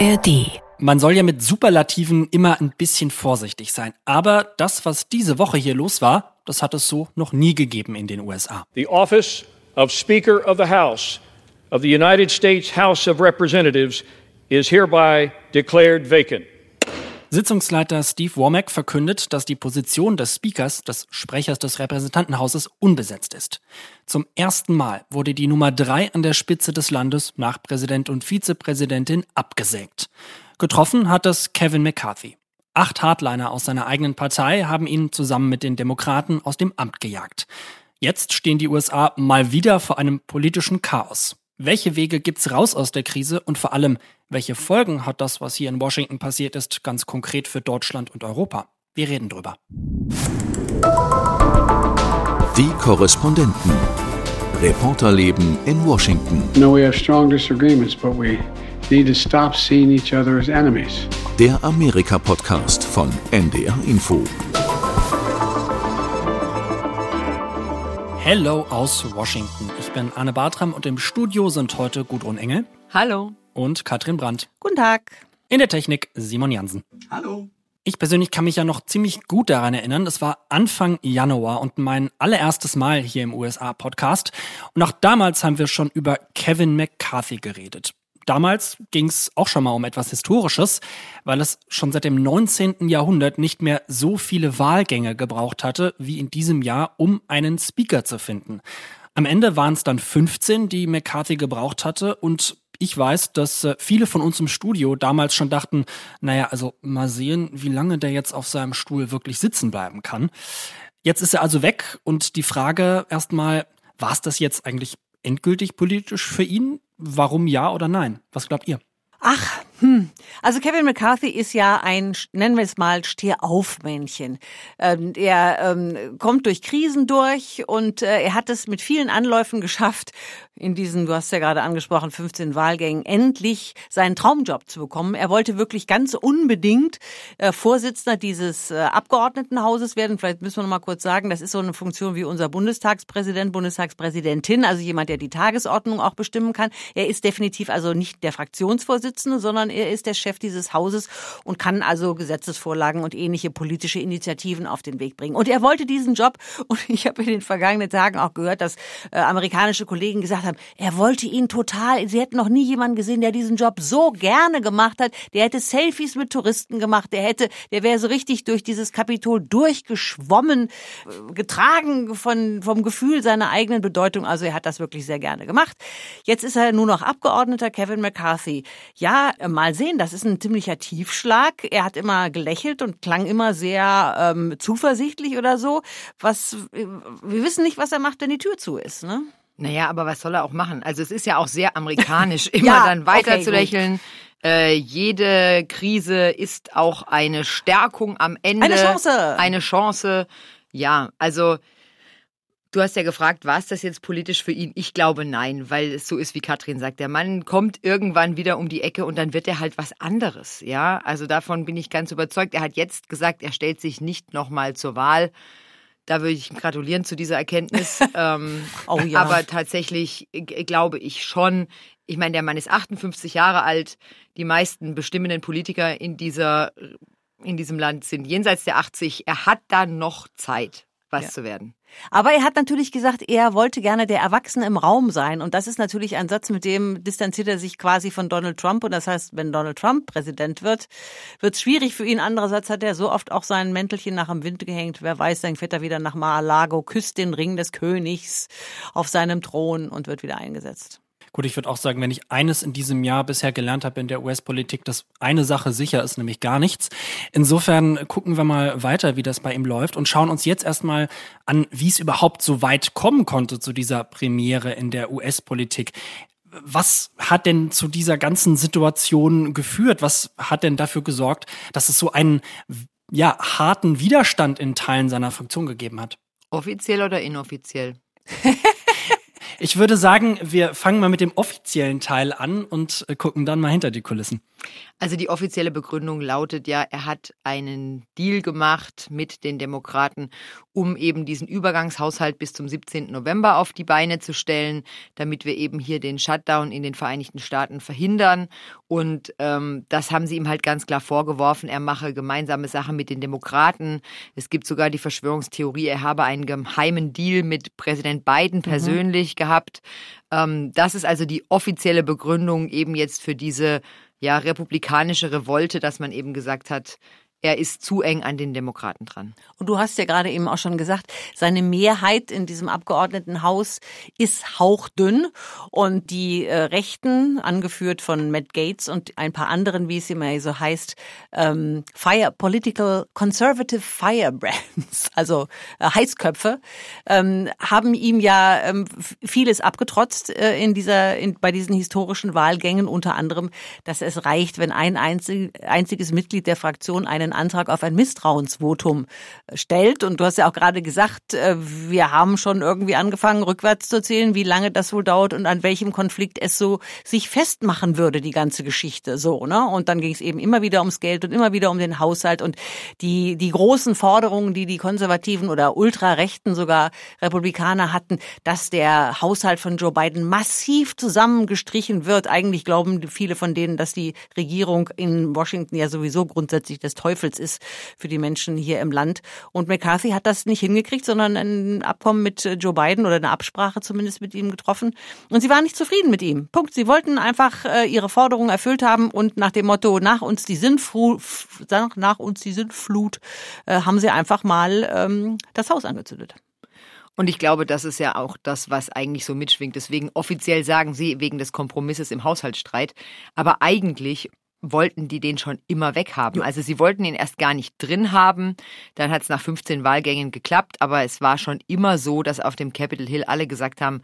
ARD. Man soll ja mit Superlativen immer ein bisschen vorsichtig sein. Aber das, was diese Woche hier los war, das hat es so noch nie gegeben in den USA. The office of Speaker of the House of the United States House of Representatives is hereby declared vacant. Sitzungsleiter Steve Womack verkündet, dass die Position des Speakers, des Sprechers des Repräsentantenhauses, unbesetzt ist. Zum ersten Mal wurde die Nummer drei an der Spitze des Landes nach Präsident und Vizepräsidentin abgesägt. Getroffen hat es Kevin McCarthy. Acht Hardliner aus seiner eigenen Partei haben ihn zusammen mit den Demokraten aus dem Amt gejagt. Jetzt stehen die USA mal wieder vor einem politischen Chaos. Welche Wege gibt's raus aus der Krise und vor allem, welche Folgen hat das, was hier in Washington passiert ist, ganz konkret für Deutschland und Europa? Wir reden drüber. Die Korrespondenten. Reporterleben in Washington. No, we have strong disagreements, but we need to stop seeing each other as enemies. Der Amerika-Podcast von NDR Info. Hello aus Washington. Ich bin Anne Bartram und im Studio sind heute Gudrun Engel Hallo. und Katrin Brandt. Guten Tag. In der Technik Simon Jansen. Hallo. Ich persönlich kann mich ja noch ziemlich gut daran erinnern. Es war Anfang Januar und mein allererstes Mal hier im USA-Podcast. Und auch damals haben wir schon über Kevin McCarthy geredet. Damals ging es auch schon mal um etwas Historisches, weil es schon seit dem 19. Jahrhundert nicht mehr so viele Wahlgänge gebraucht hatte, wie in diesem Jahr, um einen Speaker zu finden. Am Ende waren es dann 15, die McCarthy gebraucht hatte und ich weiß, dass äh, viele von uns im Studio damals schon dachten, naja, also mal sehen, wie lange der jetzt auf seinem Stuhl wirklich sitzen bleiben kann. Jetzt ist er also weg und die Frage erstmal, war es das jetzt eigentlich endgültig politisch für ihn? Warum ja oder nein? Was glaubt ihr? Ach, hm. Also Kevin McCarthy ist ja ein, nennen wir es mal, Stehaufmännchen. Ähm, er ähm, kommt durch Krisen durch und äh, er hat es mit vielen Anläufen geschafft, in diesen, du hast ja gerade angesprochen, 15 Wahlgängen, endlich seinen Traumjob zu bekommen. Er wollte wirklich ganz unbedingt äh, Vorsitzender dieses äh, Abgeordnetenhauses werden. Vielleicht müssen wir noch mal kurz sagen, das ist so eine Funktion wie unser Bundestagspräsident, Bundestagspräsidentin, also jemand, der die Tagesordnung auch bestimmen kann. Er ist definitiv also nicht der Fraktionsvorsitzende, sondern er ist der Chef dieses Hauses und kann also Gesetzesvorlagen und ähnliche politische Initiativen auf den Weg bringen. Und er wollte diesen Job und ich habe in den vergangenen Tagen auch gehört, dass äh, amerikanische Kollegen gesagt haben, er wollte ihn total, sie hätten noch nie jemanden gesehen, der diesen Job so gerne gemacht hat, der hätte Selfies mit Touristen gemacht, der hätte, der wäre so richtig durch dieses Kapitol durchgeschwommen, äh, getragen von, vom Gefühl seiner eigenen Bedeutung. Also er hat das wirklich sehr gerne gemacht. Jetzt ist er nur noch Abgeordneter Kevin McCarthy. Ja, mal sehen, das ist ein ziemlicher Tiefschlag. Er hat immer gelächelt und klang immer sehr ähm, zuversichtlich oder so. Was, wir wissen nicht, was er macht, wenn die Tür zu ist, ne? Naja, aber was soll er auch machen? Also es ist ja auch sehr amerikanisch, immer Ja, dann weiter okay, zu lächeln. Äh, jede Krise ist auch eine Stärkung am Ende. Eine Chance. Eine Chance. Ja, also du hast ja gefragt, war es das jetzt politisch für ihn? Ich glaube nein, weil es so ist, wie Katrin sagt. Der Mann kommt irgendwann wieder um die Ecke und dann wird er halt was anderes. Ja, also davon bin ich ganz überzeugt. Er hat jetzt gesagt, er stellt sich nicht nochmal zur Wahl. Da würde ich gratulieren zu dieser Erkenntnis. ähm, Oh ja. Aber tatsächlich g- glaube ich schon, ich meine, der Mann ist 58 Jahre alt. Die meisten bestimmenden Politiker in dieser, in diesem Land sind jenseits der 80. Er hat da noch Zeit, was Ja. zu werden. Aber er hat natürlich gesagt, er wollte gerne der Erwachsene im Raum sein. Und das ist natürlich ein Satz, mit dem distanziert er sich quasi von Donald Trump. Und das heißt, wenn Donald Trump Präsident wird, wird es schwierig für ihn. Andererseits hat er so oft auch sein Mäntelchen nach dem Wind gehängt. Wer weiß, dann fährt er wieder nach Mar-a-Lago, küsst den Ring des Königs auf seinem Thron und wird wieder eingesetzt. Gut, ich würde auch sagen, wenn ich eines in diesem Jahr bisher gelernt habe in der US-Politik, dass eine Sache sicher ist, nämlich gar nichts. Insofern gucken wir mal weiter, wie das bei ihm läuft und schauen uns jetzt erstmal an, wie es überhaupt so weit kommen konnte zu dieser Premiere in der US-Politik. Was hat denn zu dieser ganzen Situation geführt? Was hat denn dafür gesorgt, dass es so einen ja, harten Widerstand in Teilen seiner Fraktion gegeben hat? Offiziell oder inoffiziell? Ich würde sagen, wir fangen mal mit dem offiziellen Teil an und äh, gucken dann mal hinter die Kulissen. Also die offizielle Begründung lautet ja, er hat einen Deal gemacht mit den Demokraten, um eben diesen Übergangshaushalt bis zum 17. November auf die Beine zu stellen, damit wir eben hier den Shutdown in den Vereinigten Staaten verhindern Und ähm, das haben sie ihm halt ganz klar vorgeworfen. Er mache gemeinsame Sachen mit den Demokraten. Es gibt sogar die Verschwörungstheorie, er habe einen geheimen Deal mit Präsident Biden mhm. persönlich mhm. gehabt. Ähm, das ist also die offizielle Begründung eben jetzt für diese ja republikanische Revolte, dass man eben gesagt hat, er ist zu eng an den Demokraten dran. Und du hast ja gerade eben auch schon gesagt, seine Mehrheit in diesem Abgeordnetenhaus ist hauchdünn und die äh, Rechten, angeführt von Matt Gates und ein paar anderen, wie es immer so heißt, ähm, Fire Political Conservative Firebrands, also äh, Heißköpfe, ähm, haben ihm ja ähm, vieles abgetrotzt äh, in dieser, in, bei diesen historischen Wahlgängen, unter anderem, dass es reicht, wenn ein einzig, einziges Mitglied der Fraktion einen Antrag auf ein Misstrauensvotum stellt. Und du hast ja auch gerade gesagt, äh, wir haben schon irgendwie angefangen, rückwärts zu zählen, wie lange das wohl dauert und an welchem Konflikt es so sich festmachen würde, die ganze Geschichte. So, ne? Und dann ging es eben immer wieder ums Geld und immer wieder um den Haushalt und die, die großen Forderungen, die die Konservativen oder Ultrarechten sogar Republikaner hatten, dass der Haushalt von Joe Biden massiv zusammengestrichen wird. Eigentlich glauben viele von denen, dass die Regierung in Washington ja sowieso grundsätzlich des Teufels Teufels ist für die Menschen hier im Land. Und McCarthy hat das nicht hingekriegt, sondern ein Abkommen mit äh, Joe Biden oder eine Absprache zumindest mit ihm getroffen. Und sie waren nicht zufrieden mit ihm. Punkt. Sie wollten einfach äh, ihre Forderungen erfüllt haben und nach dem Motto nach uns die Sintflut, nach uns die Sintflut, äh, haben sie einfach mal ähm, das Haus angezündet. Und ich glaube, das ist ja auch das, was eigentlich so mitschwingt. Deswegen offiziell sagen sie wegen des Kompromisses im Haushaltsstreit. Aber eigentlich wollten die den schon immer weghaben. Also sie wollten ihn erst gar nicht drin haben. Dann hat es nach 15 Wahlgängen geklappt, aber es war schon immer so, dass auf dem Capitol Hill alle gesagt haben,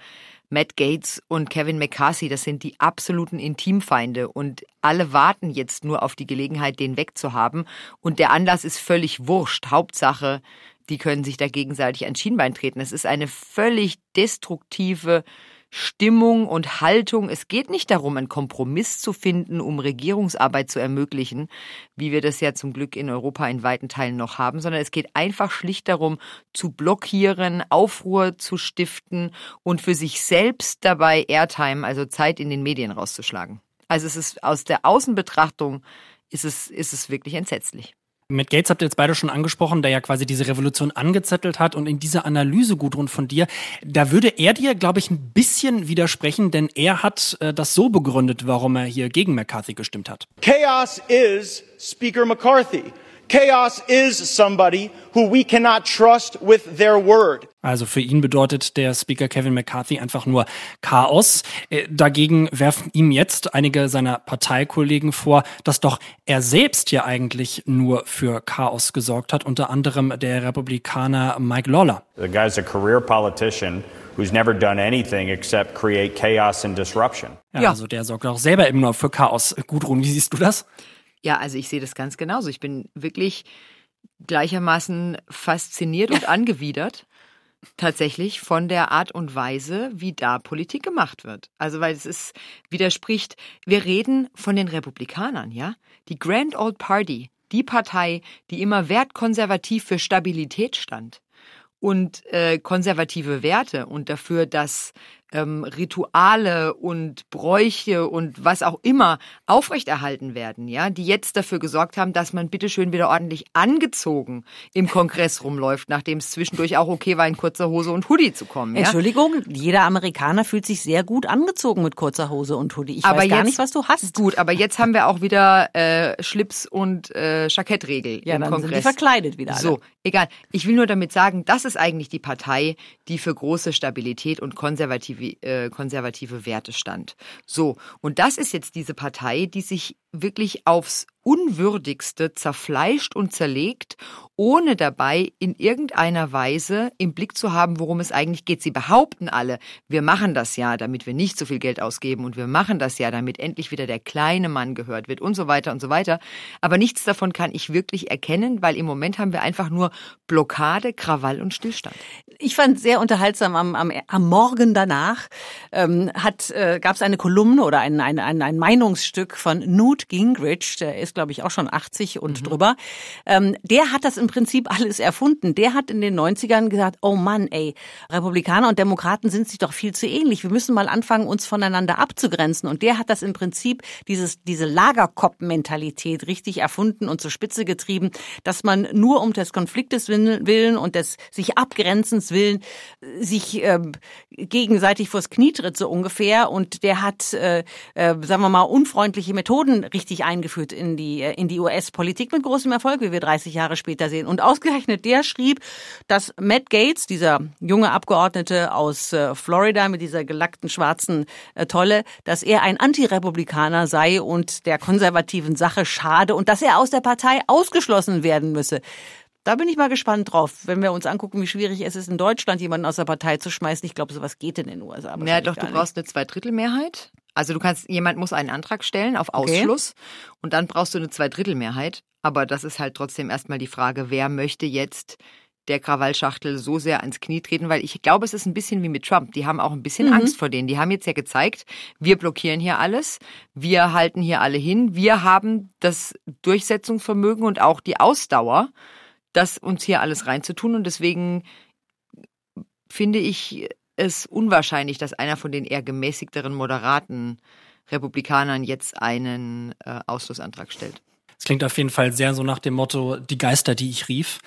Matt Gates und Kevin McCarthy, das sind die absoluten Intimfeinde und alle warten jetzt nur auf die Gelegenheit, den wegzuhaben. Und der Anlass ist völlig wurscht. Hauptsache, die können sich da gegenseitig ein Schienbein treten. Es ist eine völlig destruktive Stimmung und Haltung. Es geht nicht darum, einen Kompromiss zu finden, um Regierungsarbeit zu ermöglichen, wie wir das ja zum Glück in Europa in weiten Teilen noch haben, sondern es geht einfach schlicht darum, zu blockieren, Aufruhr zu stiften und für sich selbst dabei Airtime, also Zeit in den Medien rauszuschlagen. Also es ist aus der Außenbetrachtung ist es, ist es wirklich entsetzlich. Mit Gates habt ihr jetzt beide schon angesprochen, der ja quasi diese Revolution angezettelt hat. Und in dieser Analyse, Gudrun, von dir, da würde er dir, glaube ich, ein bisschen widersprechen, denn er hat äh, das so begründet, warum er hier gegen McCarthy gestimmt hat. Chaos is Speaker McCarthy. Chaos is somebody who we cannot trust with their word. Also für ihn bedeutet der Speaker Kevin McCarthy einfach nur Chaos. Äh, dagegen werfen ihm jetzt einige seiner Parteikollegen vor, dass doch er selbst ja eigentlich nur für Chaos gesorgt hat, unter anderem der Republikaner Mike Lawler. The guy's a career politician who's never done anything except create chaos and disruption. Ja, ja. also der sorgt auch selber eben nur für Chaos. Gudrun, wie siehst du das? Ja, also ich sehe das ganz genauso. Ich bin wirklich gleichermaßen fasziniert und angewidert tatsächlich von der Art und Weise, wie da Politik gemacht wird. Also weil es ist widerspricht, wir reden von den Republikanern, ja? Die Grand Old Party, die Partei, die immer wertkonservativ für Stabilität stand und äh, konservative Werte und dafür, dass ähm, Rituale und Bräuche und was auch immer aufrechterhalten werden, ja, die jetzt dafür gesorgt haben, dass man bitteschön wieder ordentlich angezogen im Kongress rumläuft, nachdem es zwischendurch auch okay war, in kurzer Hose und Hoodie zu kommen. Ja? Entschuldigung, jeder Amerikaner fühlt sich sehr gut angezogen mit kurzer Hose und Hoodie. Ich aber weiß gar jetzt, nicht, was du hast. Gut, aber jetzt haben wir auch wieder äh, Schlips und äh, Jackettregel ja, im dann Kongress. Sind die verkleidet wieder. Alle. So, egal. Ich will nur damit sagen, das ist eigentlich die Partei, die für große Stabilität und konservative äh, konservative Werte stand. So, und das ist jetzt diese Partei, die sich wirklich aufs Unwürdigste zerfleischt und zerlegt, ohne dabei in irgendeiner Weise im Blick zu haben, worum es eigentlich geht. Sie behaupten alle, wir machen das ja, damit wir nicht so viel Geld ausgeben und wir machen das ja, damit endlich wieder der kleine Mann gehört wird und so weiter und so weiter. Aber nichts davon kann ich wirklich erkennen, weil im Moment haben wir einfach nur Blockade, Krawall und Stillstand. Ich fand sehr unterhaltsam am, am, am Morgen danach ähm, hat äh, gab es eine Kolumne oder ein, ein, ein, ein Meinungsstück von Newt Newt Gingrich, der ist glaube ich auch schon 80 und mhm. drüber, ähm, der hat das im Prinzip alles erfunden. Der hat in den 90ern gesagt, oh Mann, ey, Republikaner und Demokraten sind sich doch viel zu ähnlich. Wir müssen mal anfangen, uns voneinander abzugrenzen. Und der hat das im Prinzip, dieses, diese Lagerkopp-Mentalität richtig erfunden und zur Spitze getrieben, dass man nur um des Konfliktes willen und des sich Abgrenzens willen sich äh, gegenseitig vors Knie tritt, so ungefähr. Und der hat, äh, äh, sagen wir mal, unfreundliche Methoden richtig eingeführt in die, äh, in die US-Politik mit großem Erfolg, wie wir 30 Jahre später sehen. Und ausgerechnet der schrieb, dass Matt Gates, dieser junge Abgeordnete aus äh, Florida mit dieser gelackten schwarzen äh, Tolle, dass er ein Antirepublikaner sei und der konservativen Sache schade und dass er aus der Partei ausgeschlossen werden müsse. Da bin ich mal gespannt drauf, wenn wir uns angucken, wie schwierig es ist, in Deutschland jemanden aus der Partei zu schmeißen. Ich glaube, sowas geht in den USA. Ja, doch, du brauchst eine Zweidrittelmehrheit. Also du kannst, jemand muss einen Antrag stellen auf Ausschluss okay. und dann brauchst du eine Zweidrittelmehrheit. Aber das ist halt trotzdem erstmal die Frage, wer möchte jetzt der Krawallschachtel so sehr ans Knie treten, weil ich glaube, es ist ein bisschen wie mit Trump. Die haben auch ein bisschen mhm. Angst vor denen. Die haben jetzt ja gezeigt, wir blockieren hier alles, wir halten hier alle hin, wir haben das Durchsetzungsvermögen und auch die Ausdauer, das uns hier alles reinzutun. Und deswegen finde ich es unwahrscheinlich, dass einer von den eher gemäßigteren, moderaten Republikanern jetzt einen äh, Ausschlussantrag stellt. Es klingt auf jeden Fall sehr so nach dem Motto, die Geister, die ich rief.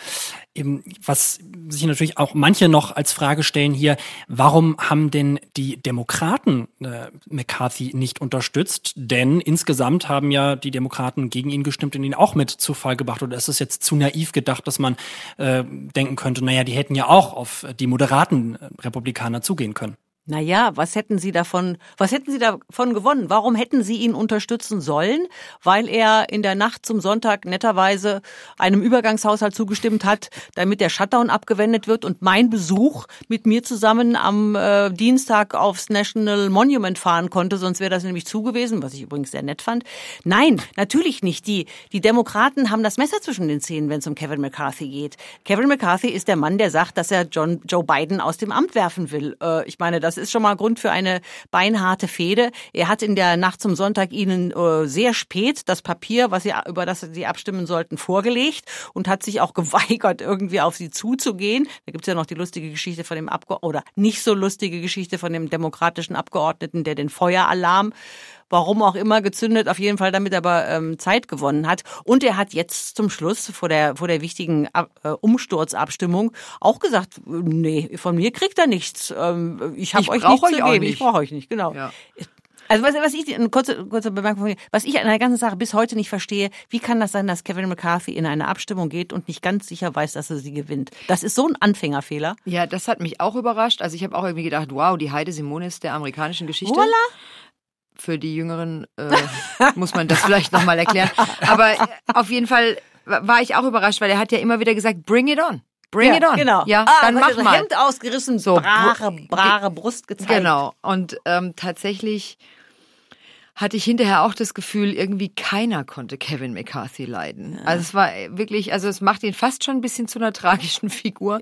Eben, was sich natürlich auch manche noch als Frage stellen hier, warum haben denn die Demokraten äh, McCarthy nicht unterstützt? Denn insgesamt haben ja die Demokraten gegen ihn gestimmt und ihn auch mit zu Fall gebracht. Oder ist es jetzt zu naiv gedacht, dass man äh, denken könnte, naja, die hätten ja auch auf die moderaten Republikaner zugehen können? Naja, was hätten Sie davon, was hätten Sie davon gewonnen? Warum hätten Sie ihn unterstützen sollen? Weil er in der Nacht zum Sonntag netterweise einem Übergangshaushalt zugestimmt hat, damit der Shutdown abgewendet wird und mein Besuch mit mir zusammen am äh, Dienstag aufs National Monument fahren konnte, sonst wäre das nämlich zugewiesen, was ich übrigens sehr nett fand. Nein, natürlich nicht. Die, die Demokraten haben das Messer zwischen den Zähnen, wenn es um Kevin McCarthy geht. Kevin McCarthy ist der Mann, der sagt, dass er John, Joe Biden aus dem Amt werfen will. Äh, ich meine, das das ist schon mal Grund für eine beinharte Fehde. Er hat in der Nacht zum Sonntag Ihnen äh, sehr spät das Papier, was Sie, über das Sie abstimmen sollten, vorgelegt und hat sich auch geweigert, irgendwie auf Sie zuzugehen. Da gibt's ja noch die lustige Geschichte von dem Abgeordneten, oder nicht so lustige Geschichte von dem demokratischen Abgeordneten, der den Feueralarm warum auch immer gezündet, auf jeden Fall damit aber ähm, Zeit gewonnen hat. Und er hat jetzt zum Schluss vor der, vor der wichtigen äh, Umsturzabstimmung auch gesagt, nee, von mir kriegt er nichts. Ähm, ich habe euch nichts euch zu geben. Nicht. Ich brauche euch nicht, genau. Ja. Also was, was ich, eine kurze, kurze Bemerkung von mir, was ich an der ganzen Sache bis heute nicht verstehe, wie kann das sein, dass Kevin McCarthy in eine Abstimmung geht und nicht ganz sicher weiß, dass er sie gewinnt? Das ist so ein Anfängerfehler. Ja, das hat mich auch überrascht. Also ich habe auch irgendwie gedacht, wow, die Heide Simonis der amerikanischen Geschichte. Voila für die Jüngeren äh, muss man das vielleicht nochmal erklären. Aber auf jeden Fall war ich auch überrascht, weil er hat ja immer wieder gesagt, bring it on. Bring ja, it on. Genau. Ja, ah, dann mach mal. Hemd ausgerissen, so brache, brache Brust gezeigt. Genau. Und ähm, tatsächlich hatte ich hinterher auch das Gefühl, irgendwie keiner konnte Kevin McCarthy leiden. Also es war wirklich, also es macht ihn fast schon ein bisschen zu einer tragischen Figur.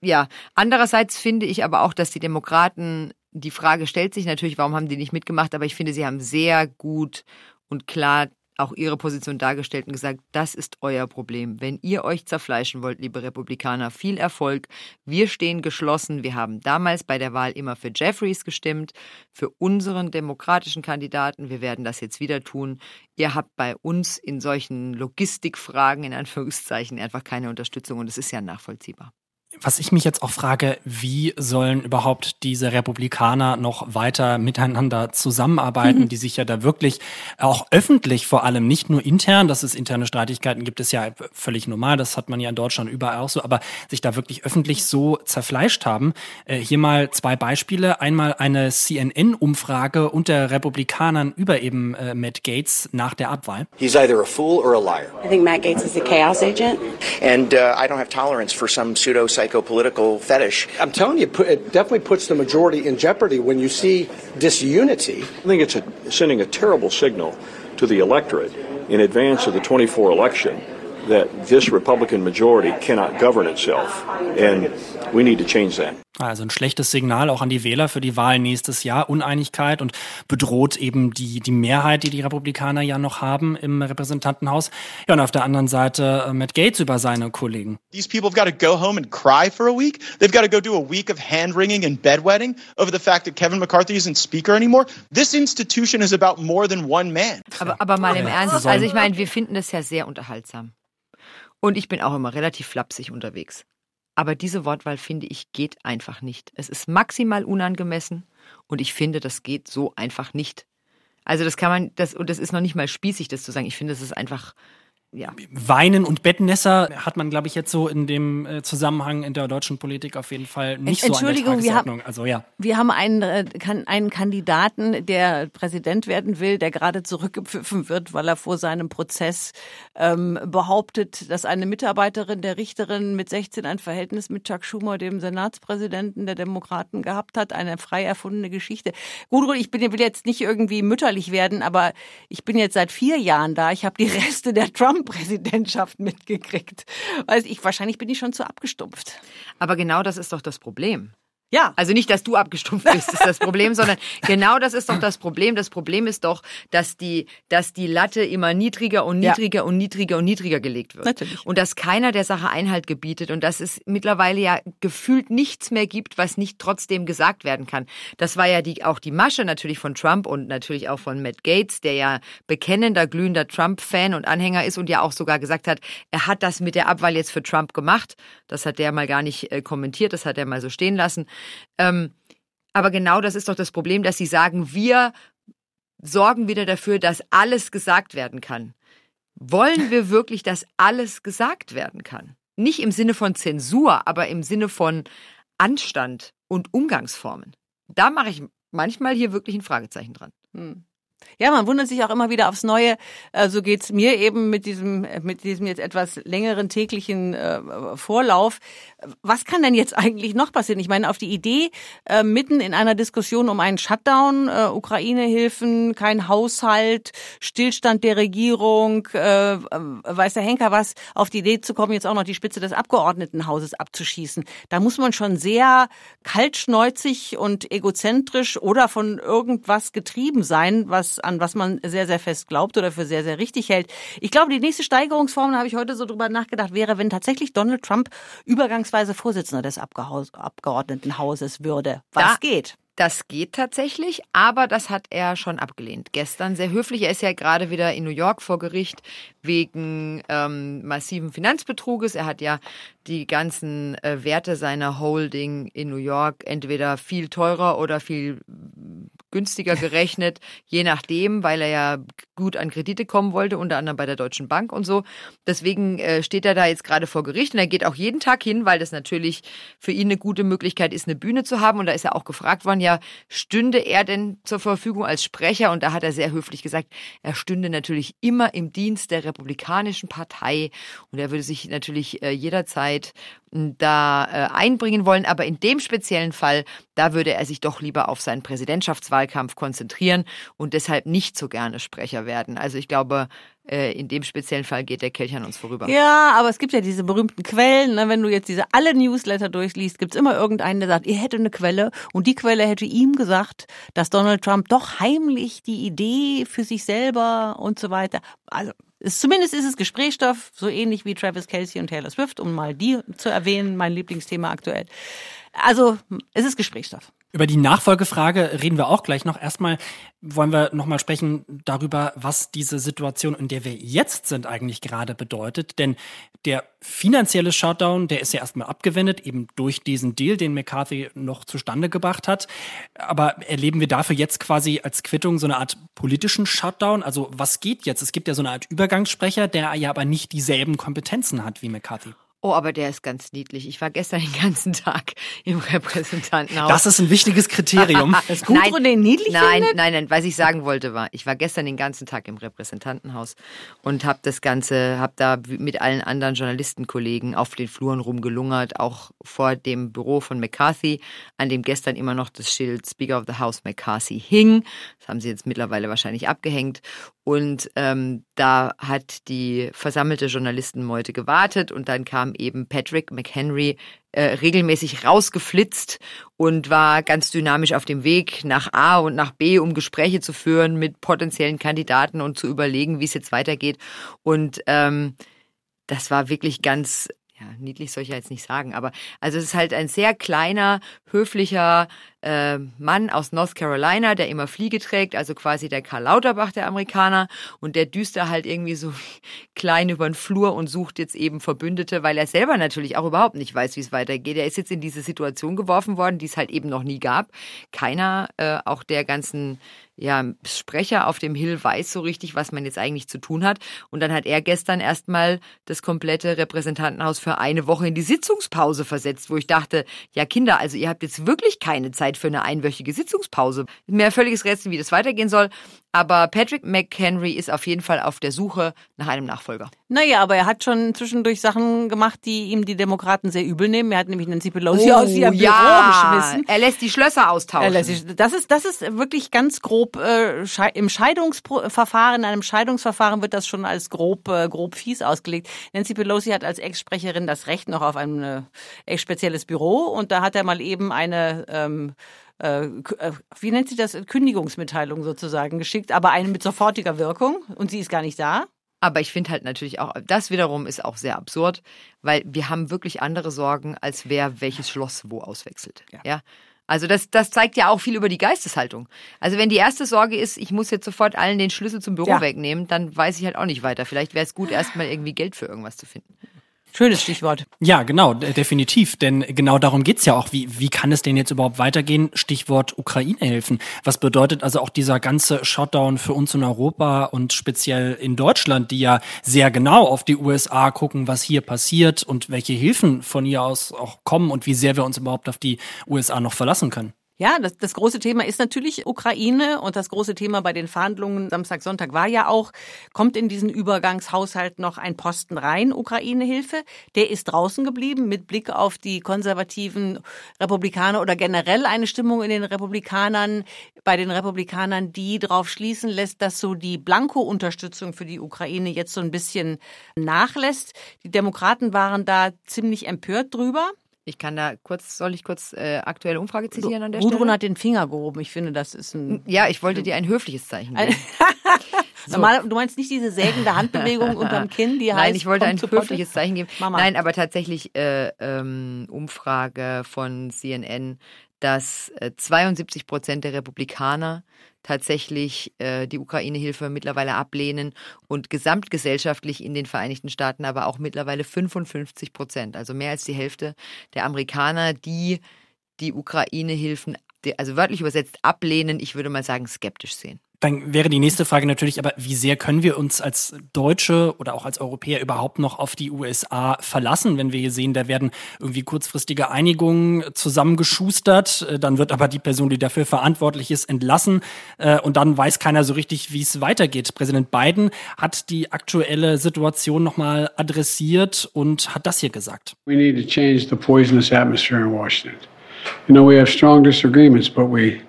Ja. Andererseits finde ich aber auch, dass die Demokraten die Frage stellt sich natürlich, warum haben die nicht mitgemacht, aber ich finde, sie haben sehr gut und klar auch ihre Position dargestellt und gesagt, das ist euer Problem. Wenn ihr euch zerfleischen wollt, liebe Republikaner, viel Erfolg. Wir stehen geschlossen. Wir haben damals bei der Wahl immer für Jeffries gestimmt, für unseren demokratischen Kandidaten. Wir werden das jetzt wieder tun. Ihr habt bei uns in solchen Logistikfragen in Anführungszeichen einfach keine Unterstützung und es ist ja nachvollziehbar was ich mich jetzt auch frage, wie sollen überhaupt diese Republikaner noch weiter miteinander zusammenarbeiten, mhm. die sich ja da wirklich auch öffentlich vor allem, nicht nur intern, dass es interne Streitigkeiten gibt, ist ja völlig normal, das hat man ja in Deutschland überall auch so, aber sich da wirklich öffentlich so zerfleischt haben. Äh, hier mal zwei Beispiele. Einmal eine CNN-Umfrage unter Republikanern über eben äh, Matt Gates nach der Abwahl. He's either a fool or a liar. I think Matt Gates is a chaos agent. And uh, I don't have tolerance for some pseudo psycho-political fetish. I'm telling you, it definitely puts the majority in jeopardy when you see disunity. I think it's a, sending a terrible signal to the electorate in advance of the 24 election that this Republican majority cannot govern itself, and we need to change that. Also ein schlechtes Signal auch an die Wähler für die Wahl nächstes Jahr, Uneinigkeit und bedroht eben die, die Mehrheit, die die Republikaner ja noch haben im Repräsentantenhaus. Ja, und auf der anderen Seite äh, Matt Gates über seine Kollegen. These people have got to go home and cry for a week. They've got to go do a week of hand-wringing and bedwetting over the fact that Kevin McCarthy isn't speaker anymore. This institution is about more than one man. Aber, aber mal im Ernst, also ich meine, wir finden das ja sehr unterhaltsam. Und ich bin auch immer relativ flapsig unterwegs. Aber diese Wortwahl, finde ich, geht einfach nicht. Es ist maximal unangemessen und ich finde, das geht so einfach nicht. Also das kann man, das, und das ist noch nicht mal spießig, das zu sagen. Ich finde, das ist einfach ja. Weinen und Bettnässer hat man, glaube ich, jetzt so in dem äh, Zusammenhang in der deutschen Politik auf jeden Fall nicht so an der Tagesordnung. Wir also ja. Wir haben einen, äh, einen Kandidaten, der Präsident werden will, der gerade zurückgepfiffen wird, weil er vor seinem Prozess ähm, behauptet, dass eine Mitarbeiterin der Richterin mit 16 ein Verhältnis mit Chuck Schumer, dem Senatspräsidenten der Demokraten, gehabt hat. Eine frei erfundene Geschichte. Gut, ich bin, will jetzt nicht irgendwie mütterlich werden, aber ich bin jetzt seit vier Jahren da. Ich habe die Reste der Trump Präsidentschaft mitgekriegt. Weiß ich, wahrscheinlich bin ich schon zu abgestumpft. Aber genau das ist doch das Problem. Ja. Also nicht, dass du abgestumpft bist, ist das Problem, sondern genau das ist doch das Problem. Das Problem ist doch, dass die, dass die Latte immer niedriger und niedriger ja. und niedriger und niedriger gelegt wird. Natürlich. Und dass keiner der Sache Einhalt gebietet und dass es mittlerweile ja gefühlt nichts mehr gibt, was nicht trotzdem gesagt werden kann. Das war ja die, auch die Masche natürlich von Trump und natürlich auch von Matt Gates, der ja bekennender, glühender Trump-Fan und Anhänger ist und ja auch sogar gesagt hat, er hat das mit der Abwahl jetzt für Trump gemacht. Das hat der mal gar nicht äh, kommentiert, das hat er mal so stehen lassen. Ähm, aber genau das ist doch das Problem, dass sie sagen, wir sorgen wieder dafür, dass alles gesagt werden kann. Wollen wir wirklich, dass alles gesagt werden kann? Nicht im Sinne von Zensur, aber im Sinne von Anstand und Umgangsformen. Da mache ich manchmal hier wirklich ein Fragezeichen dran. Hm. Ja, man wundert sich auch immer wieder aufs Neue. Äh, so geht's mir eben mit diesem, mit diesem jetzt etwas längeren täglichen äh, Vorlauf. Was kann denn jetzt eigentlich noch passieren? Ich meine, auf die Idee, äh, mitten in einer Diskussion um einen Shutdown, äh, Ukraine-Hilfen, kein Haushalt, Stillstand der Regierung, äh, weiß der Henker was, auf die Idee zu kommen, jetzt auch noch die Spitze des Abgeordnetenhauses abzuschießen. Da muss man schon sehr kaltschneuzig und egozentrisch oder von irgendwas getrieben sein, was an was man sehr, sehr fest glaubt oder für sehr, sehr richtig hält. Ich glaube, die nächste Steigerungsform, da habe ich heute so drüber nachgedacht, wäre, wenn tatsächlich Donald Trump übergangsweise Vorsitzender des Abgeordnetenhauses würde. Was da, geht? Das geht tatsächlich, aber das hat er schon abgelehnt. Gestern sehr höflich. Er ist ja gerade wieder in New York vor Gericht wegen ähm, massiven Finanzbetruges. Er hat ja die ganzen äh, Werte seiner Holding in New York entweder viel teurer oder viel günstiger gerechnet, je nachdem, weil er ja gut an Kredite kommen wollte, unter anderem bei der Deutschen Bank und so. Deswegen äh, steht er da jetzt gerade vor Gericht und er geht auch jeden Tag hin, weil das natürlich für ihn eine gute Möglichkeit ist, eine Bühne zu haben. Und da ist er auch gefragt worden, ja, stünde er denn zur Verfügung als Sprecher? Und da hat er sehr höflich gesagt, er stünde natürlich immer im Dienst der Republikanischen Partei und er würde sich natürlich äh, jederzeit da äh, einbringen wollen. Aber in dem speziellen Fall, da würde er sich doch lieber auf seinen Präsidentschaftswahlkampf konzentrieren und deshalb nicht so gerne Sprecher werden. Also ich glaube, äh, in dem speziellen Fall geht der Kelch an uns vorüber. Ja, aber es gibt ja diese berühmten Quellen. Ne? Wenn du jetzt diese alle Newsletter durchliest, gibt's immer irgendeinen, der sagt, ihr hättet eine Quelle und die Quelle hätte ihm gesagt, dass Donald Trump doch heimlich die Idee für sich selber und so weiter. Also ist, zumindest ist es Gesprächsstoff, so ähnlich wie Travis Kelsey und Taylor Swift, um mal die zu erwähnen, mein Lieblingsthema aktuell. Also es ist Gesprächsstoff. Über die Nachfolgefrage reden wir auch gleich noch. Erstmal wollen wir nochmal sprechen darüber, was diese Situation, in der wir jetzt sind, eigentlich gerade bedeutet. Denn der finanzielle Shutdown, der ist ja erstmal abgewendet, eben durch diesen Deal, den McCarthy noch zustande gebracht hat. Aber erleben wir dafür jetzt quasi als Quittung so eine Art politischen Shutdown? Also was geht jetzt? Es gibt ja so eine Art Übergangssprecher, der ja aber nicht dieselben Kompetenzen hat wie McCarthy. Oh, aber der ist ganz niedlich. Ich war gestern den ganzen Tag im Repräsentantenhaus. Das ist ein wichtiges Kriterium. Das Gudrun den niedlich Nein, findet? nein, nein. Was ich sagen wollte war, ich war gestern den ganzen Tag im Repräsentantenhaus und habe das Ganze, habe da mit allen anderen Journalistenkollegen auf den Fluren rumgelungert, auch vor dem Büro von McCarthy, an dem gestern immer noch das Schild Speaker of the House McCarthy hing. Das haben sie jetzt mittlerweile wahrscheinlich abgehängt. Und ähm, da hat die versammelte Journalistenmeute gewartet und dann kam eben Patrick McHenry äh, regelmäßig rausgeflitzt und war ganz dynamisch auf dem Weg nach A und nach B, um Gespräche zu führen mit potenziellen Kandidaten und zu überlegen, wie es jetzt weitergeht. Und ähm, das war wirklich ganz ja, niedlich soll ich ja jetzt nicht sagen, aber also es ist halt ein sehr kleiner, höflicher äh, Mann aus North Carolina, der immer Fliege trägt, also quasi der Karl Lauterbach der Amerikaner und der düst da halt irgendwie so klein über den Flur und sucht jetzt eben Verbündete, weil er selber natürlich auch überhaupt nicht weiß, wie es weitergeht. Er ist jetzt in diese Situation geworfen worden, die es halt eben noch nie gab. Keiner, äh, auch der ganzen ja, Sprecher auf dem Hill weiß so richtig, was man jetzt eigentlich zu tun hat. Und dann hat er gestern erstmal das komplette Repräsentantenhaus für eine Woche in die Sitzungspause versetzt, wo ich dachte, ja Kinder, also ihr habt jetzt wirklich keine Zeit für eine einwöchige Sitzungspause. Mir völliges Rätsel, wie das weitergehen soll. Aber Patrick McHenry ist auf jeden Fall auf der Suche nach einem Nachfolger. Naja, aber er hat schon zwischendurch Sachen gemacht, die ihm die Demokraten sehr übel nehmen. Er hat nämlich Nancy Pelosi aus ihrem Oh, ja. Büro geschmissen. Er lässt die Schlösser austauschen. Sich- Das ist, das ist wirklich ganz grob äh, im Scheidungsverfahren, in einem Scheidungsverfahren wird das schon als grob, äh, grob fies ausgelegt. Nancy Pelosi hat als Ex-Sprecherin das Recht noch auf ein äh, echt spezielles Büro und da hat er mal eben eine ähm, äh, äh, wie nennt sie das, Kündigungsmitteilung sozusagen geschickt, aber eine mit sofortiger Wirkung und sie ist gar nicht da. Aber ich finde halt natürlich auch, das wiederum ist auch sehr absurd, weil wir haben wirklich andere Sorgen, als wer welches Schloss wo auswechselt. Ja. Also das, das zeigt ja auch viel über die Geisteshaltung. Also wenn die erste Sorge ist, ich muss jetzt sofort allen den Schlüssel zum Büro Ja. wegnehmen, dann weiß ich halt auch nicht weiter. Vielleicht wäre es gut, erstmal irgendwie Geld für irgendwas zu finden. Schönes Stichwort. Ja, genau, de- definitiv. Denn genau darum geht's ja auch. Wie, wie kann es denn jetzt überhaupt weitergehen? Stichwort Ukraine-Hilfen. Was bedeutet also auch dieser ganze Shutdown für uns in Europa und speziell in Deutschland, die ja sehr genau auf die USA gucken, was hier passiert und welche Hilfen von hier aus auch kommen und wie sehr wir uns überhaupt auf die USA noch verlassen können? Ja, das, das große Thema ist natürlich Ukraine und das große Thema bei den Verhandlungen Samstag, Sonntag war ja auch, kommt in diesen Übergangshaushalt noch ein Posten rein, Ukraine-Hilfe. Der ist draußen geblieben mit Blick auf die konservativen Republikaner oder generell eine Stimmung in den Republikanern, bei den Republikanern, die darauf schließen lässt, dass so die Blanko-Unterstützung für die Ukraine jetzt so ein bisschen nachlässt. Die Demokraten waren da ziemlich empört drüber. Ich kann da kurz, soll ich kurz äh, aktuelle Umfrage zitieren an der Gudrun Stelle? hat den Finger gehoben. Ich finde, das ist ein Ja, ich wollte dir ein höfliches Zeichen geben. Normal, du meinst nicht diese sägende Handbewegung unterm Kinn, die heißt. Nein, ich wollte ein höfliches Zeichen geben. Mama. Nein, aber tatsächlich äh, ähm, Umfrage von CNN, dass äh, 72 Prozent der Republikaner tatsächlich äh, die Ukraine-Hilfe mittlerweile ablehnen und gesamtgesellschaftlich in den Vereinigten Staaten aber auch mittlerweile 55 Prozent, also mehr als die Hälfte der Amerikaner, die die Ukraine-Hilfen, also wörtlich übersetzt ablehnen, ich würde mal sagen skeptisch sehen. Dann wäre die nächste Frage natürlich, aber wie sehr können wir uns als Deutsche oder auch als Europäer überhaupt noch auf die USA verlassen, wenn wir hier sehen, da werden irgendwie kurzfristige Einigungen zusammengeschustert, äh, dann wird aber die Person, die dafür verantwortlich ist, entlassen äh, und dann weiß keiner so richtig, wie es weitergeht. Präsident Biden hat die aktuelle Situation nochmal adressiert und hat das hier gesagt. We need to change the poisonous atmosphere in Washington. You know, we have strong disagreements, but we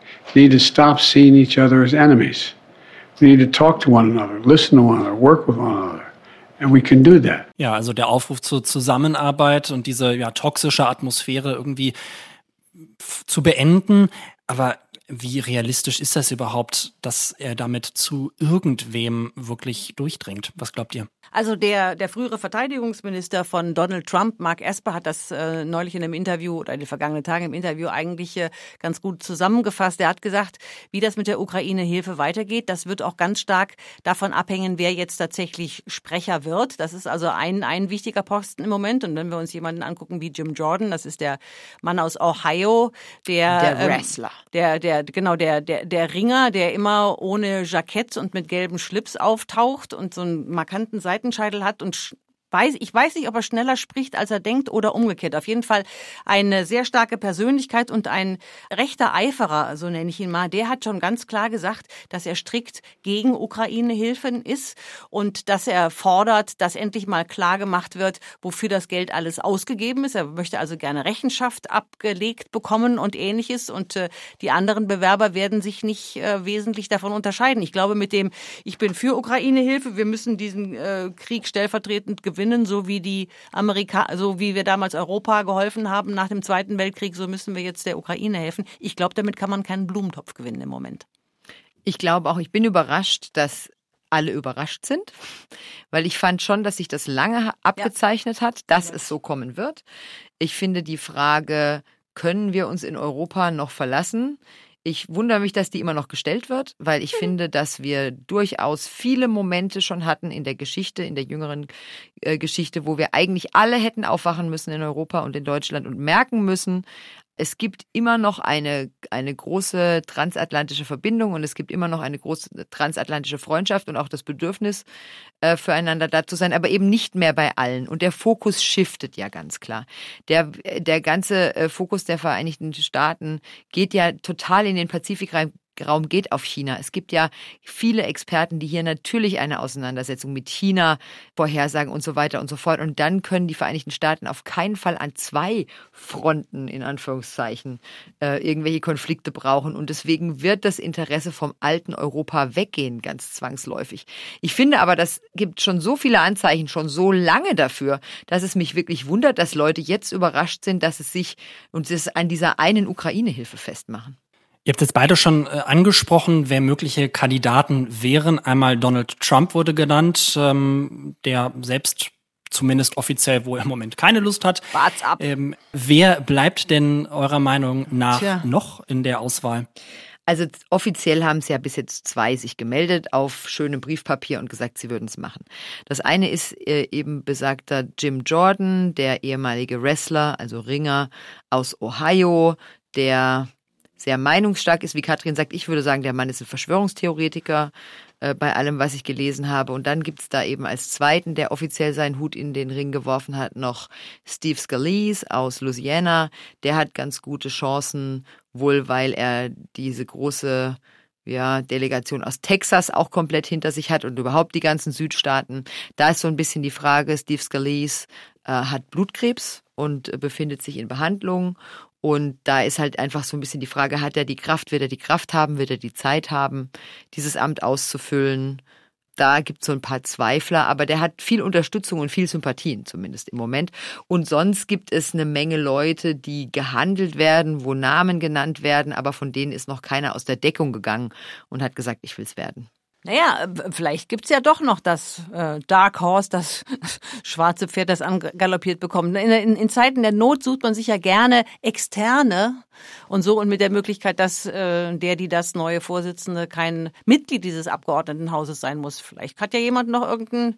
need to stop seeing each other as enemies. We need to talk to one another, listen to one another, work with one another. And we can do that. Ja, also der Aufruf zur Zusammenarbeit und diese ja, toxische Atmosphäre irgendwie zu beenden. Aber wie realistisch ist das überhaupt, dass er damit zu irgendwem wirklich durchdringt? Was glaubt ihr? Also der, der frühere Verteidigungsminister von Donald Trump, Mark Esper, hat das äh, neulich in einem Interview oder in den vergangenen Tagen im Interview eigentlich äh, ganz gut zusammengefasst. Er hat gesagt, wie das mit der Ukraine-Hilfe weitergeht, das wird auch ganz stark davon abhängen, wer jetzt tatsächlich Sprecher wird. Das ist also ein, ein wichtiger Posten im Moment. Und wenn wir uns jemanden angucken wie Jim Jordan, das ist der Mann aus Ohio, der, Der ähm, Wrestler. der, der, genau, der, der, der Ringer, der immer ohne Jackett und mit gelbem Schlips auftaucht und so einen markanten Seitenscheitel hat und weiß, ich weiß nicht, ob er schneller spricht, als er denkt oder umgekehrt. Auf jeden Fall eine sehr starke Persönlichkeit und ein rechter Eiferer, so nenne ich ihn mal. Der hat schon ganz klar gesagt, dass er strikt gegen Ukraine-Hilfen ist und dass er fordert, dass endlich mal klar gemacht wird, wofür das Geld alles ausgegeben ist. Er möchte also gerne Rechenschaft abgelegt bekommen und ähnliches. Und äh, die anderen Bewerber werden sich nicht äh, wesentlich davon unterscheiden. Ich glaube, mit dem, ich bin für Ukraine-Hilfe, wir müssen diesen äh, Krieg stellvertretend gewinnen, so wie die Amerika, so wie wir damals Europa geholfen haben nach dem Zweiten Weltkrieg, so müssen wir jetzt der Ukraine helfen. Ich glaube, damit kann man keinen Blumentopf gewinnen im Moment. Ich glaube auch, ich bin überrascht, dass alle überrascht sind, weil ich fand schon, dass sich das lange abgezeichnet hat, dass es so kommen wird. Ich finde die Frage, können wir uns in Europa noch verlassen? Ich wundere mich, dass die immer noch gestellt wird, weil ich mhm. finde, dass wir durchaus viele Momente schon hatten in der Geschichte, in der jüngeren äh, Geschichte, wo wir eigentlich alle hätten aufwachen müssen in Europa und in Deutschland und merken müssen, es gibt immer noch eine, eine große transatlantische Verbindung und es gibt immer noch eine große transatlantische Freundschaft und auch das Bedürfnis, äh, füreinander da zu sein, aber eben nicht mehr bei allen. Und der Fokus shiftet ja ganz klar. Der, der ganze äh, Fokus der Vereinigten Staaten geht ja total in den Pazifik rein, Raum geht auf China. Es gibt ja viele Experten, die hier natürlich eine Auseinandersetzung mit China vorhersagen und so weiter und so fort. Und dann können die Vereinigten Staaten auf keinen Fall an zwei Fronten, in Anführungszeichen, äh, irgendwelche Konflikte brauchen. Und deswegen wird das Interesse vom alten Europa weggehen, ganz zwangsläufig. Ich finde aber, das gibt schon so viele Anzeichen, schon so lange dafür, dass es mich wirklich wundert, dass Leute jetzt überrascht sind, dass es sich und es an dieser einen Ukraine-Hilfe festmachen. Ihr habt jetzt beide schon äh, angesprochen, wer mögliche Kandidaten wären. Einmal Donald Trump wurde genannt, ähm, der selbst zumindest offiziell wohl im Moment keine Lust hat. Wart's ab. Ähm, wer bleibt denn eurer Meinung nach Tja. noch in der Auswahl? Also offiziell haben es ja bis jetzt zwei sich gemeldet auf schönem Briefpapier und gesagt, sie würden es machen. Das eine ist äh, eben besagter Jim Jordan, der ehemalige Wrestler, also Ringer aus Ohio, der sehr meinungsstark ist, wie Katrin sagt. Ich würde sagen, der Mann ist ein Verschwörungstheoretiker äh, bei allem, was ich gelesen habe. Und dann gibt's da eben als zweiten, der offiziell seinen Hut in den Ring geworfen hat, noch Steve Scalise aus Louisiana. Der hat ganz gute Chancen, wohl weil er diese große ja, Delegation aus Texas auch komplett hinter sich hat und überhaupt die ganzen Südstaaten. Da ist so ein bisschen die Frage, Steve Scalise äh, hat Blutkrebs und äh, befindet sich in Behandlung und da ist halt einfach so ein bisschen die Frage, hat er die Kraft, wird er die Kraft haben, wird er die Zeit haben, dieses Amt auszufüllen? Da gibt es so ein paar Zweifler, aber der hat viel Unterstützung und viel Sympathien, zumindest im Moment. Und sonst gibt es eine Menge Leute, die gehandelt werden, wo Namen genannt werden, aber von denen ist noch keiner aus der Deckung gegangen und hat gesagt, ich will's werden. Naja, vielleicht gibt's ja doch noch das äh, Dark Horse, das schwarze Pferd, das angaloppiert bekommt. In, in, in, Zeiten der Not sucht man sich ja gerne Externe und so und mit der Möglichkeit, dass äh, der, die das neue Vorsitzende kein Mitglied dieses Abgeordnetenhauses sein muss. Vielleicht hat ja jemand noch irgendeinen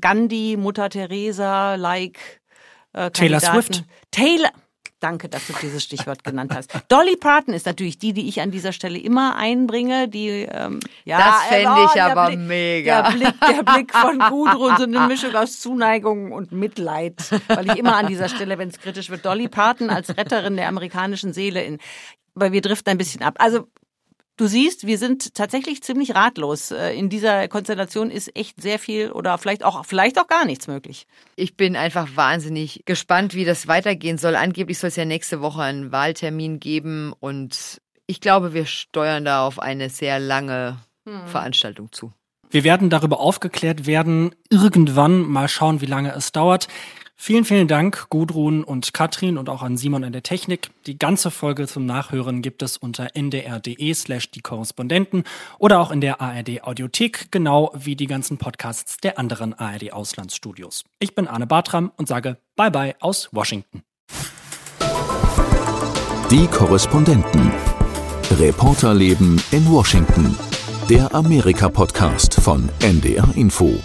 Gandhi, Mutter Teresa, like äh, Taylor Swift. Taylor. Danke, dass du dieses Stichwort genannt hast. Dolly Parton ist natürlich die, die ich an dieser Stelle immer einbringe. Die, ähm, ja, das fände oh, ich aber Blick, mega. Der Blick, der Blick von Gudrun, so eine Mischung aus Zuneigung und Mitleid. Weil ich immer an dieser Stelle, wenn es kritisch wird, Dolly Parton als Retterin der amerikanischen Seele in weil wir driften ein bisschen ab. Also Du siehst, wir sind tatsächlich ziemlich ratlos. Äh, in dieser Konstellation ist echt sehr viel oder vielleicht auch, vielleicht auch gar nichts möglich. Ich bin einfach wahnsinnig gespannt, wie das weitergehen soll. Angeblich soll es ja nächste Woche einen Wahltermin geben und ich glaube, wir steuern da auf eine sehr lange hm. Veranstaltung zu. Wir werden darüber aufgeklärt werden, irgendwann mal schauen, wie lange es dauert. Vielen, vielen Dank, Gudrun und Katrin und auch an Simon in der Technik. Die ganze Folge zum Nachhören gibt es unter ndr.de slash die Korrespondenten oder auch in der ARD Audiothek, genau wie die ganzen Podcasts der anderen ARD Auslandsstudios. Ich bin Arne Bartram und sage Bye bye aus Washington. Die Korrespondenten. Reporterleben in Washington. Der Amerika-Podcast von NDR Info.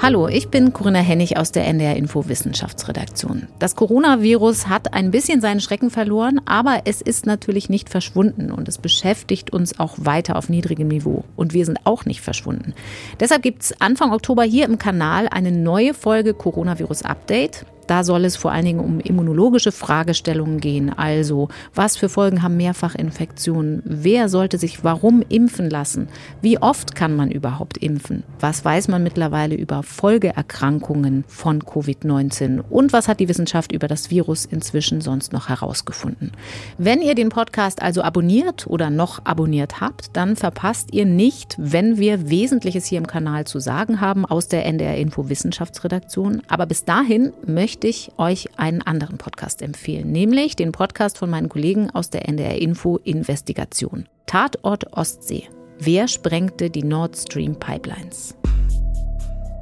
Hallo, ich bin Corinna Hennig aus der NDR Info Wissenschaftsredaktion. Das Coronavirus hat ein bisschen seinen Schrecken verloren, aber es ist natürlich nicht verschwunden und es beschäftigt uns auch weiter auf niedrigem Niveau. Und wir sind auch nicht verschwunden. Deshalb gibt es Anfang Oktober hier im Kanal eine neue Folge Coronavirus Update. Da soll es vor allen Dingen um immunologische Fragestellungen gehen. Also, was für Folgen haben Mehrfachinfektionen? Wer sollte sich warum impfen lassen? Wie oft kann man überhaupt impfen? Was weiß man mittlerweile über Folgeerkrankungen von Covid-19? Und was hat die Wissenschaft über das Virus inzwischen sonst noch herausgefunden? Wenn ihr den Podcast also abonniert oder noch abonniert habt, dann verpasst ihr nicht, wenn wir Wesentliches hier im Kanal zu sagen haben aus der NDR Info Wissenschaftsredaktion. Aber bis dahin möchte möchte ich euch einen anderen Podcast empfehlen, nämlich den Podcast von meinen Kollegen aus der NDR Info Investigation. Tatort Ostsee. Wer sprengte die Nord Stream Pipelines?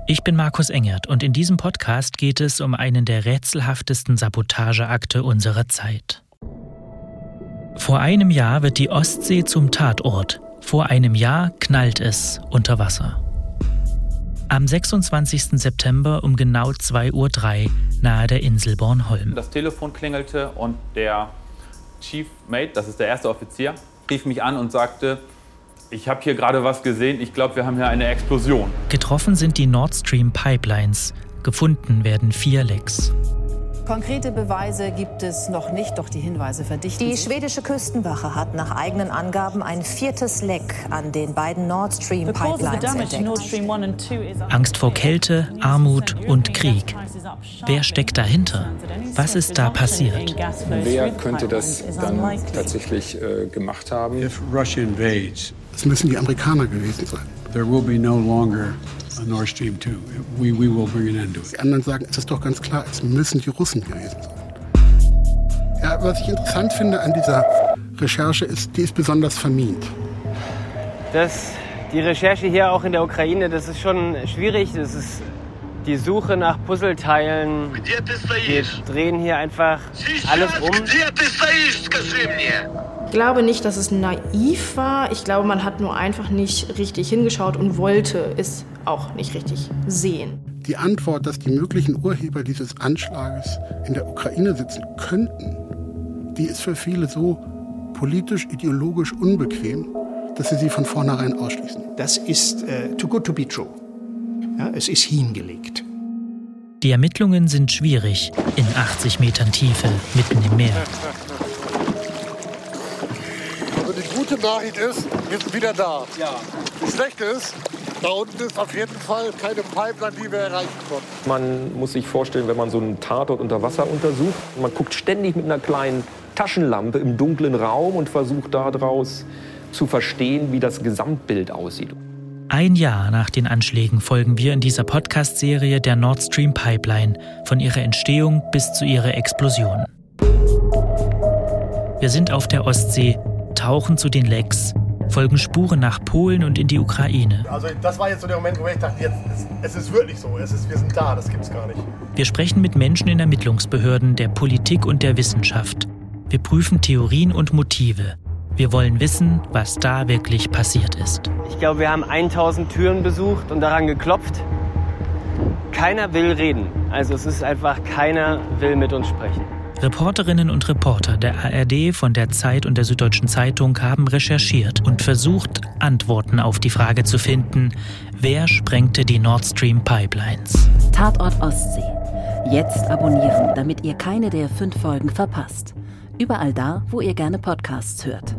Ich bin Markus Engert und in diesem Podcast geht es um einen der rätselhaftesten Sabotageakte unserer Zeit. Vor einem Jahr wird die Ostsee zum Tatort. Vor einem Jahr knallt es unter Wasser. Am 26. September um genau 2.03 Uhr nahe der Insel Bornholm. Das Telefon klingelte und der Chief Mate, das ist der erste Offizier, rief mich an und sagte, ich habe hier gerade was gesehen, ich glaube, wir haben hier eine Explosion. Getroffen sind die Nord Stream Pipelines, gefunden werden vier Lecks. Konkrete Beweise gibt es noch nicht, doch die Hinweise verdichten Die schwedische Küstenwache hat nach eigenen Angaben ein viertes Leck an den beiden Nord Stream Pipelines entdeckt. Angst vor Kälte, Armut und Krieg. Wer steckt dahinter? Was ist da passiert? Wer könnte das dann tatsächlich äh, gemacht haben? Es müssen die Amerikaner gewesen sein. There will be no longer Nord Stream 2. We, we will bring an end to it. Die anderen sagen, es ist doch ganz klar, es müssen die Russen gewesen sein. Ja, was ich interessant finde an dieser Recherche ist, die ist besonders vermint. Das, die Recherche hier auch in der Ukraine, das ist schon schwierig. Das ist die Suche nach Puzzleteilen. Wir drehen hier einfach alles um. Ich glaube nicht, dass es naiv war. Ich glaube, man hat nur einfach nicht richtig hingeschaut und wollte es auch nicht richtig sehen. Die Antwort, dass die möglichen Urheber dieses Anschlages in der Ukraine sitzen könnten, die ist für viele so politisch, ideologisch unbequem, dass sie sie von vornherein ausschließen. Das ist äh, too good to be true. Ja, es ist hingelegt. Die Ermittlungen sind schwierig in 80 Metern Tiefe mitten im Meer. Die gute Nachricht ist, wir sind wieder da. Ja. Die schlechte ist, da unten ist auf jeden Fall keine Pipeline, die wir erreichen konnten. Man muss sich vorstellen, wenn man so einen Tatort unter Wasser untersucht, man guckt ständig mit einer kleinen Taschenlampe im dunklen Raum und versucht daraus zu verstehen, wie das Gesamtbild aussieht. Ein Jahr nach den Anschlägen folgen wir in dieser Podcast-Serie der Nord Stream Pipeline von ihrer Entstehung bis zu ihrer Explosion. Wir sind auf der Ostsee, tauchen zu den Lecks, folgen Spuren nach Polen und in die Ukraine. Also das war jetzt so der Moment, wo ich dachte, jetzt, es, es ist wirklich so, es ist, wir sind da, das gibt's gar nicht. Wir sprechen mit Menschen in Ermittlungsbehörden, der Politik und der Wissenschaft. Wir prüfen Theorien und Motive. Wir wollen wissen, was da wirklich passiert ist. Ich glaube, wir haben 1000 Türen besucht und daran geklopft. Keiner will reden. Also es ist einfach, keiner will mit uns sprechen. Reporterinnen und Reporter der ARD, von der Zeit und der Süddeutschen Zeitung haben recherchiert und versucht, Antworten auf die Frage zu finden, wer sprengte die Nord Stream Pipelines. Tatort Ostsee. Jetzt abonnieren, damit ihr keine der fünf Folgen verpasst. Überall da, wo ihr gerne Podcasts hört.